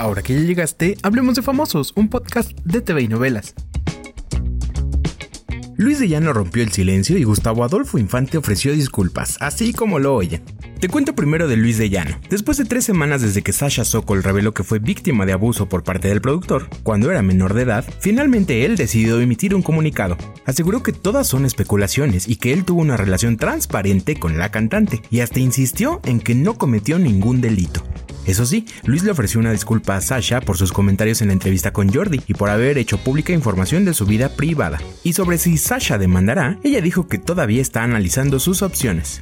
Ahora que ya llegaste, hablemos de Famosos, un podcast de TV y novelas. Luis de Llano rompió el silencio y Gustavo Adolfo Infante ofreció disculpas, así como lo oyen. Te cuento primero de Luis de Llano. Después de tres semanas desde que Sasha Sokol reveló que fue víctima de abuso por parte del productor, cuando era menor de edad, finalmente él decidió emitir un comunicado. Aseguró que todas son especulaciones y que él tuvo una relación transparente con la cantante, y hasta insistió en que no cometió ningún delito. Eso sí, Luis le ofreció una disculpa a Sasha por sus comentarios en la entrevista con Jordi y por haber hecho pública información de su vida privada. Y sobre si Sasha demandará, ella dijo que todavía está analizando sus opciones.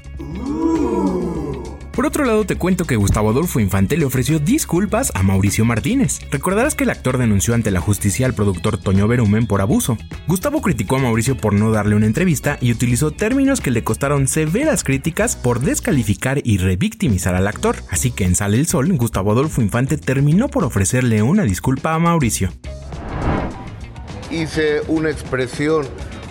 Por otro lado, te cuento que Gustavo Adolfo Infante le ofreció disculpas a Mauricio Martínez. Recordarás que el actor denunció ante la justicia al productor Toño Berumen por abuso. Gustavo criticó a Mauricio por no darle una entrevista y utilizó términos que le costaron severas críticas por descalificar y revictimizar al actor. Así que en Sale el Sol, Gustavo Adolfo Infante terminó por ofrecerle una disculpa a Mauricio. Hice una expresión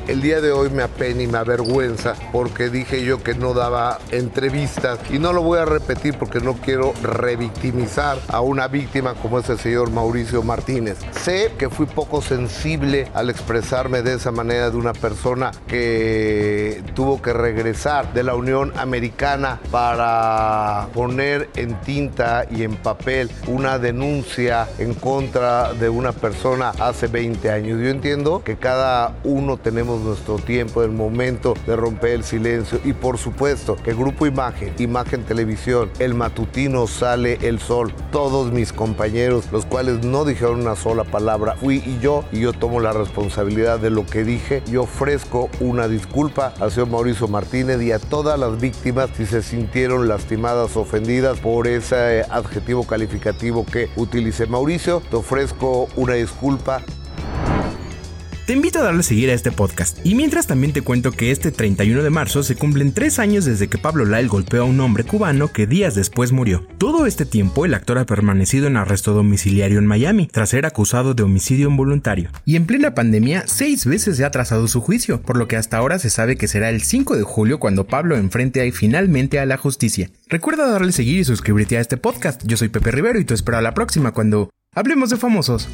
el día de hoy me apena y me avergüenza porque dije yo que no daba entrevistas y no lo voy a repetir porque no quiero revictimizar a una víctima como es el señor Mauricio Martínez. Sé que fui poco sensible al expresarme de esa manera de una persona que tuvo que regresar de la Unión Americana para poner en tinta y en papel una denuncia en contra de una persona hace 20 años. Yo entiendo que cada uno tenemos nuestro tiempo, el momento de romper el silencio. Y por supuesto que Grupo Imagen, Imagen Televisión, el matutino sale el sol, todos mis compañeros, los cuales no dijeron una sola palabra, fui y yo y yo tomo la responsabilidad de lo que dije. Y ofrezco una disculpa al señor Mauricio Martínez y a todas las víctimas si se sintieron lastimadas, ofendidas por ese adjetivo calificativo que utilicé. Mauricio, te ofrezco una disculpa te invito a darle a seguir a este podcast. Y mientras también te cuento que este 31 de marzo se cumplen tres años desde que Pablo Lyle golpeó a un hombre cubano que días después murió. Todo este tiempo el actor ha permanecido en arresto domiciliario en Miami tras ser acusado de homicidio involuntario. Y en plena pandemia, seis veces se ha trazado su juicio, por lo que hasta ahora se sabe que será el 5 de julio cuando Pablo enfrente ahí finalmente a la justicia. Recuerda darle seguir y suscribirte a este podcast. Yo soy Pepe Rivero y te espero a la próxima cuando hablemos de famosos.